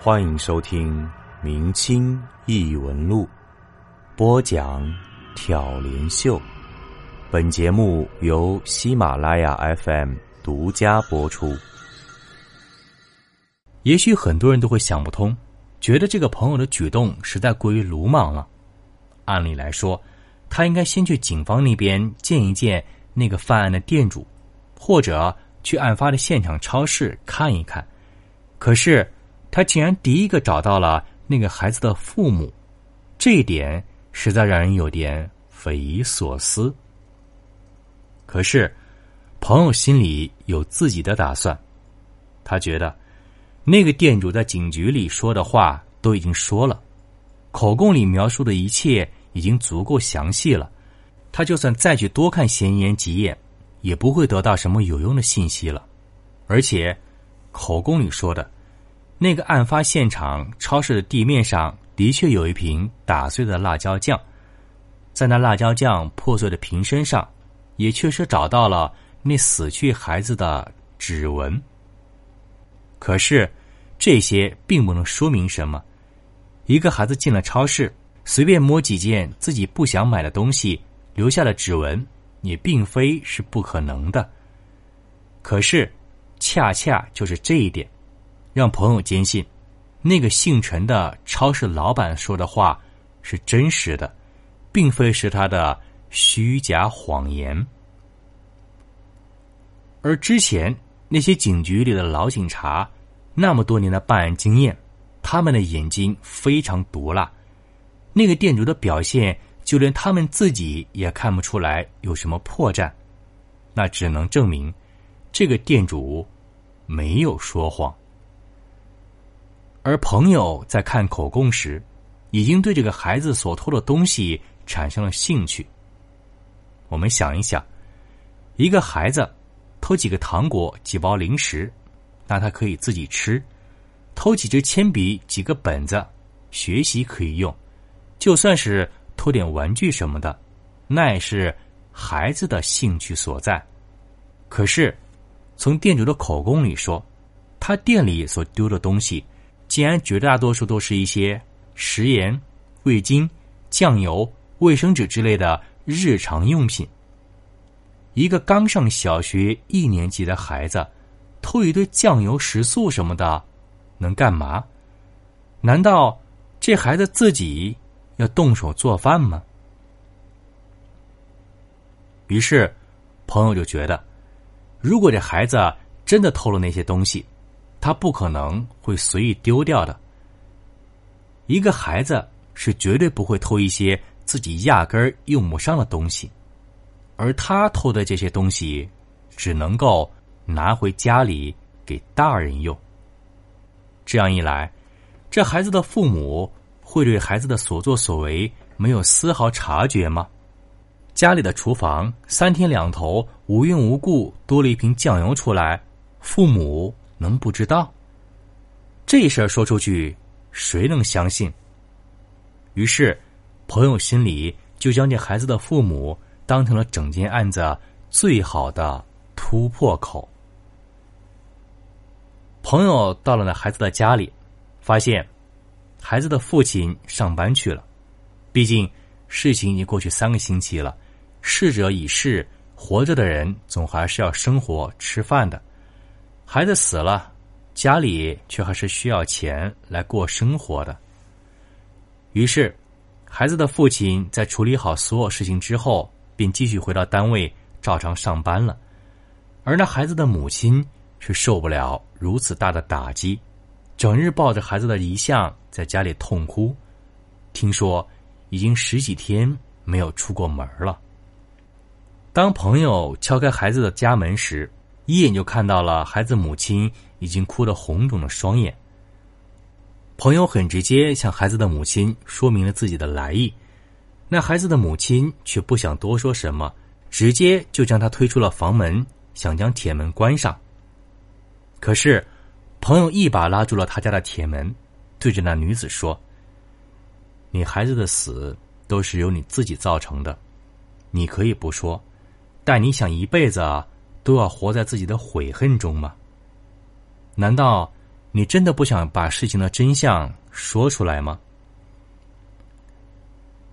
欢迎收听《明清异闻录》，播讲挑帘秀。本节目由喜马拉雅 FM 独家播出。也许很多人都会想不通，觉得这个朋友的举动实在过于鲁莽了。按理来说，他应该先去警方那边见一见那个犯案的店主，或者去案发的现场超市看一看。可是。他竟然第一个找到了那个孩子的父母，这一点实在让人有点匪夷所思。可是，朋友心里有自己的打算，他觉得那个店主在警局里说的话都已经说了，口供里描述的一切已经足够详细了，他就算再去多看嫌疑人几眼，也不会得到什么有用的信息了。而且，口供里说的。那个案发现场超市的地面上的确有一瓶打碎的辣椒酱，在那辣椒酱破碎的瓶身上，也确实找到了那死去孩子的指纹。可是，这些并不能说明什么。一个孩子进了超市，随便摸几件自己不想买的东西，留下了指纹，也并非是不可能的。可是，恰恰就是这一点。让朋友坚信，那个姓陈的超市老板说的话是真实的，并非是他的虚假谎言。而之前那些警局里的老警察，那么多年的办案经验，他们的眼睛非常毒辣。那个店主的表现，就连他们自己也看不出来有什么破绽，那只能证明这个店主没有说谎。而朋友在看口供时，已经对这个孩子所偷的东西产生了兴趣。我们想一想，一个孩子偷几个糖果、几包零食，那他可以自己吃；偷几支铅笔、几个本子，学习可以用；就算是偷点玩具什么的，那也是孩子的兴趣所在。可是，从店主的口供里说，他店里所丢的东西。竟然绝大多数都是一些食盐、味精、酱油、卫生纸之类的日常用品。一个刚上小学一年级的孩子偷一堆酱油、食素什么的，能干嘛？难道这孩子自己要动手做饭吗？于是，朋友就觉得，如果这孩子真的偷了那些东西，他不可能会随意丢掉的。一个孩子是绝对不会偷一些自己压根儿用不上的东西，而他偷的这些东西，只能够拿回家里给大人用。这样一来，这孩子的父母会对孩子的所作所为没有丝毫察觉吗？家里的厨房三天两头无缘无故多了一瓶酱油出来，父母。能不知道？这事儿说出去，谁能相信？于是，朋友心里就将这孩子的父母当成了整件案子最好的突破口。朋友到了那孩子的家里，发现孩子的父亲上班去了。毕竟事情已经过去三个星期了，逝者已逝，活着的人总还是要生活吃饭的。孩子死了，家里却还是需要钱来过生活的。于是，孩子的父亲在处理好所有事情之后，便继续回到单位照常上班了。而那孩子的母亲却受不了如此大的打击，整日抱着孩子的遗像在家里痛哭。听说已经十几天没有出过门了。当朋友敲开孩子的家门时，一眼就看到了孩子母亲已经哭得红肿的双眼。朋友很直接向孩子的母亲说明了自己的来意，那孩子的母亲却不想多说什么，直接就将他推出了房门，想将铁门关上。可是，朋友一把拉住了他家的铁门，对着那女子说：“你孩子的死都是由你自己造成的，你可以不说，但你想一辈子。”都要活在自己的悔恨中吗？难道你真的不想把事情的真相说出来吗？”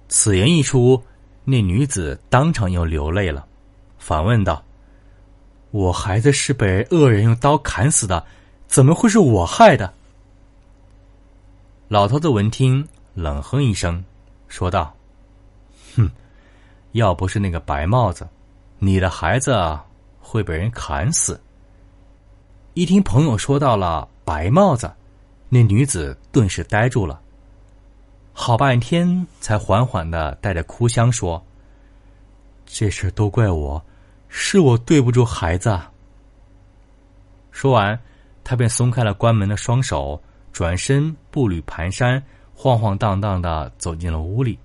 此言一出，那女子当场又流泪了，反问道：“我孩子是被恶人用刀砍死的，怎么会是我害的？”老头子闻听，冷哼一声，说道：“哼，要不是那个白帽子，你的孩子会被人砍死。”一听朋友说到了白帽子，那女子顿时呆住了。好半天，才缓缓的带着哭腔说：“这事都怪我，是我对不住孩子。”说完，他便松开了关门的双手，转身步履蹒跚、晃晃荡荡的走进了屋里。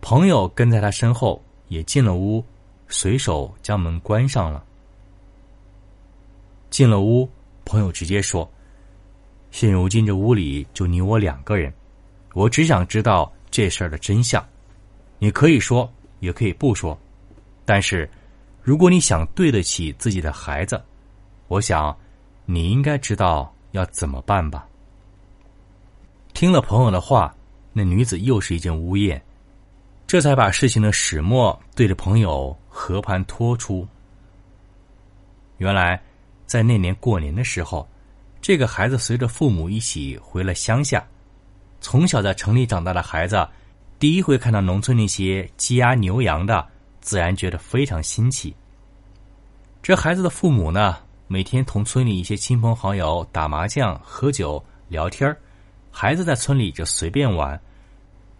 朋友跟在他身后，也进了屋，随手将门关上了。进了屋，朋友直接说：“现如今这屋里就你我两个人。”我只想知道这事儿的真相，你可以说，也可以不说，但是，如果你想对得起自己的孩子，我想，你应该知道要怎么办吧。听了朋友的话，那女子又是一阵呜咽，这才把事情的始末对着朋友和盘托出。原来，在那年过年的时候，这个孩子随着父母一起回了乡下。从小在城里长大的孩子，第一回看到农村那些鸡鸭牛羊的，自然觉得非常新奇。这孩子的父母呢，每天同村里一些亲朋好友打麻将、喝酒、聊天孩子在村里就随便玩，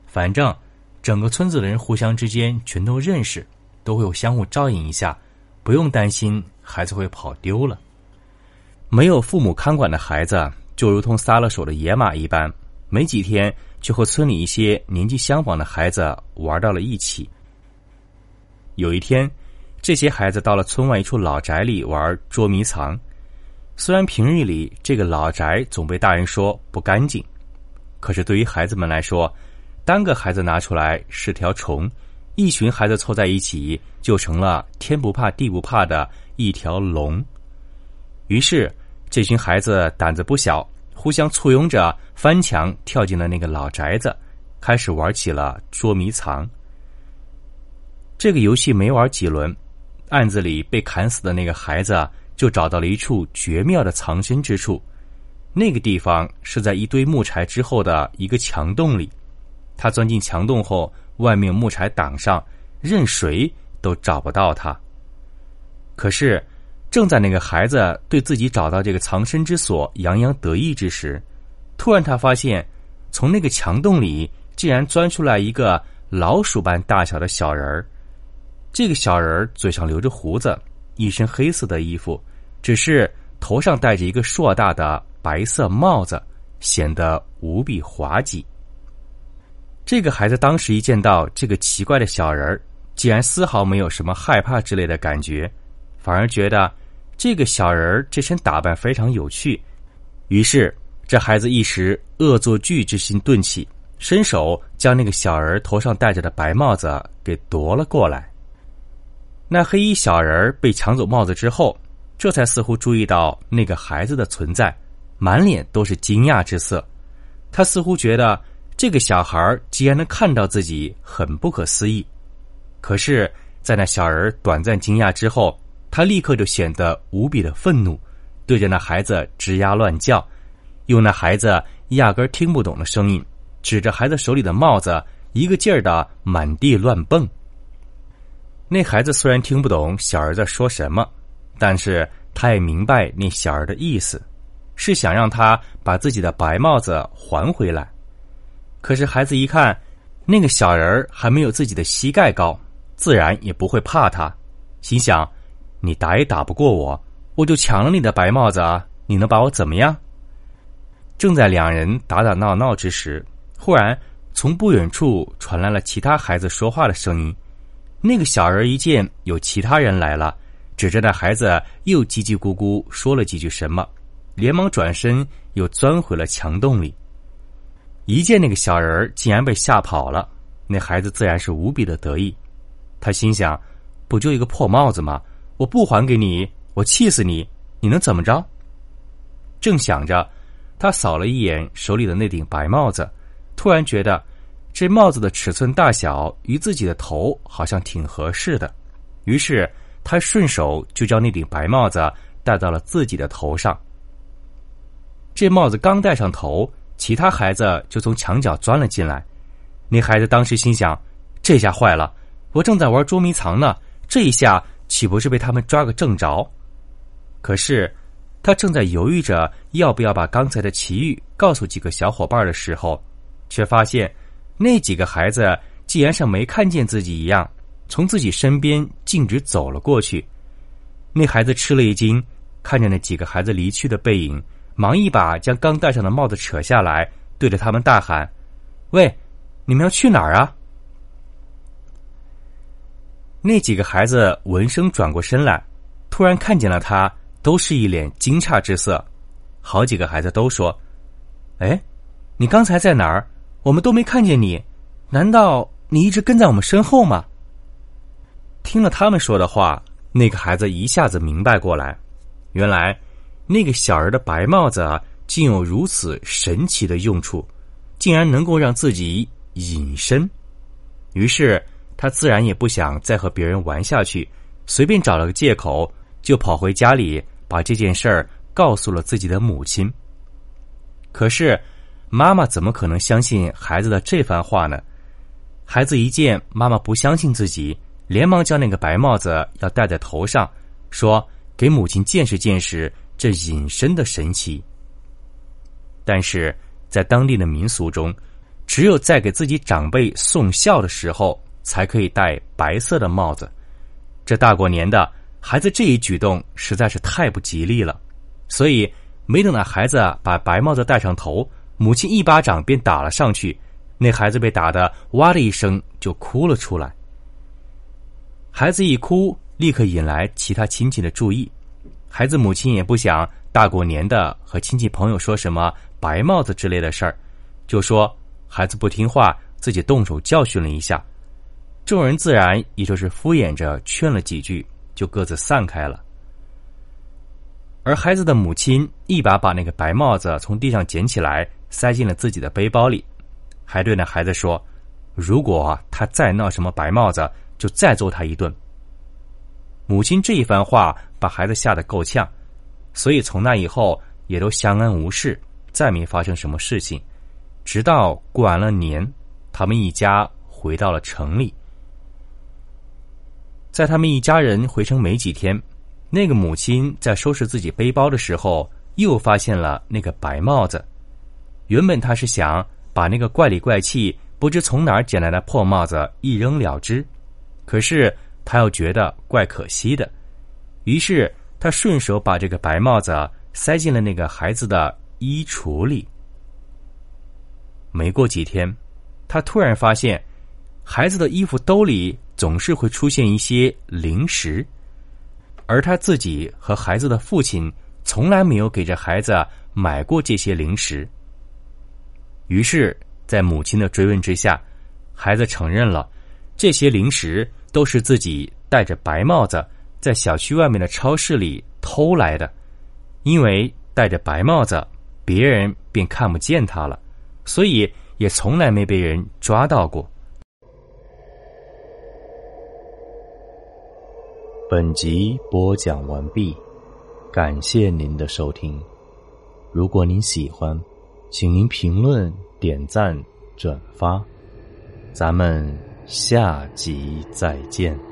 反正整个村子的人互相之间全都认识，都会相互照应一下，不用担心孩子会跑丢了。没有父母看管的孩子，就如同撒了手的野马一般。没几天，就和村里一些年纪相仿的孩子玩到了一起。有一天，这些孩子到了村外一处老宅里玩捉迷藏。虽然平日里这个老宅总被大人说不干净，可是对于孩子们来说，单个孩子拿出来是条虫，一群孩子凑在一起就成了天不怕地不怕的一条龙。于是，这群孩子胆子不小。互相簇拥着翻墙跳进了那个老宅子，开始玩起了捉迷藏。这个游戏没玩几轮，案子里被砍死的那个孩子就找到了一处绝妙的藏身之处。那个地方是在一堆木柴之后的一个墙洞里。他钻进墙洞后，外面木柴挡上，任谁都找不到他。可是。正在那个孩子对自己找到这个藏身之所洋洋得意之时，突然他发现，从那个墙洞里竟然钻出来一个老鼠般大小的小人儿。这个小人儿嘴上留着胡子，一身黑色的衣服，只是头上戴着一个硕大的白色帽子，显得无比滑稽。这个孩子当时一见到这个奇怪的小人儿，竟然丝毫没有什么害怕之类的感觉，反而觉得。这个小人儿这身打扮非常有趣，于是这孩子一时恶作剧之心顿起，伸手将那个小人头上戴着的白帽子给夺了过来。那黑衣小人被抢走帽子之后，这才似乎注意到那个孩子的存在，满脸都是惊讶之色。他似乎觉得这个小孩既然能看到自己，很不可思议。可是，在那小人短暂惊讶之后，他立刻就显得无比的愤怒，对着那孩子吱呀乱叫，用那孩子压根听不懂的声音，指着孩子手里的帽子，一个劲儿的满地乱蹦。那孩子虽然听不懂小儿子说什么，但是他也明白那小儿的意思，是想让他把自己的白帽子还回来。可是孩子一看，那个小人还没有自己的膝盖高，自然也不会怕他，心想。你打也打不过我，我就抢了你的白帽子啊，你能把我怎么样？正在两人打打闹闹之时，忽然从不远处传来了其他孩子说话的声音。那个小人一见有其他人来了，指着那孩子又叽叽咕咕说了几句什么，连忙转身又钻回了墙洞里。一见那个小人儿竟然被吓跑了，那孩子自然是无比的得意。他心想：不就一个破帽子吗？我不还给你，我气死你！你能怎么着？正想着，他扫了一眼手里的那顶白帽子，突然觉得这帽子的尺寸大小与自己的头好像挺合适的，于是他顺手就将那顶白帽子戴到了自己的头上。这帽子刚戴上头，其他孩子就从墙角钻了进来。那孩子当时心想：这下坏了，我正在玩捉迷藏呢，这一下岂不是被他们抓个正着？可是。他正在犹豫着要不要把刚才的奇遇告诉几个小伙伴的时候，却发现那几个孩子竟然像没看见自己一样，从自己身边径直走了过去。那孩子吃了一惊，看着那几个孩子离去的背影，忙一把将刚戴上的帽子扯下来，对着他们大喊：“喂，你们要去哪儿啊？”那几个孩子闻声转过身来，突然看见了他。都是一脸惊诧之色，好几个孩子都说：“哎，你刚才在哪儿？我们都没看见你，难道你一直跟在我们身后吗？”听了他们说的话，那个孩子一下子明白过来，原来那个小儿的白帽子啊，竟有如此神奇的用处，竟然能够让自己隐身。于是他自然也不想再和别人玩下去，随便找了个借口就跑回家里。把这件事儿告诉了自己的母亲。可是，妈妈怎么可能相信孩子的这番话呢？孩子一见妈妈不相信自己，连忙将那个白帽子要戴在头上，说：“给母亲见识见识这隐身的神奇。”但是在当地的民俗中，只有在给自己长辈送孝的时候，才可以戴白色的帽子。这大过年的。孩子这一举动实在是太不吉利了，所以没等那孩子把白帽子戴上头，母亲一巴掌便打了上去，那孩子被打的哇的一声就哭了出来。孩子一哭，立刻引来其他亲戚的注意，孩子母亲也不想大过年的和亲戚朋友说什么白帽子之类的事儿，就说孩子不听话，自己动手教训了一下，众人自然也就是敷衍着劝了几句。就各自散开了，而孩子的母亲一把把那个白帽子从地上捡起来，塞进了自己的背包里，还对那孩子说：“如果他再闹什么白帽子，就再揍他一顿。”母亲这一番话把孩子吓得够呛，所以从那以后也都相安无事，再没发生什么事情。直到过完了年，他们一家回到了城里。在他们一家人回城没几天，那个母亲在收拾自己背包的时候，又发现了那个白帽子。原本他是想把那个怪里怪气、不知从哪儿捡来的破帽子一扔了之，可是他又觉得怪可惜的，于是他顺手把这个白帽子塞进了那个孩子的衣橱里。没过几天，他突然发现，孩子的衣服兜里。总是会出现一些零食，而他自己和孩子的父亲从来没有给这孩子买过这些零食。于是，在母亲的追问之下，孩子承认了这些零食都是自己戴着白帽子在小区外面的超市里偷来的。因为戴着白帽子，别人便看不见他了，所以也从来没被人抓到过。本集播讲完毕，感谢您的收听。如果您喜欢，请您评论、点赞、转发。咱们下集再见。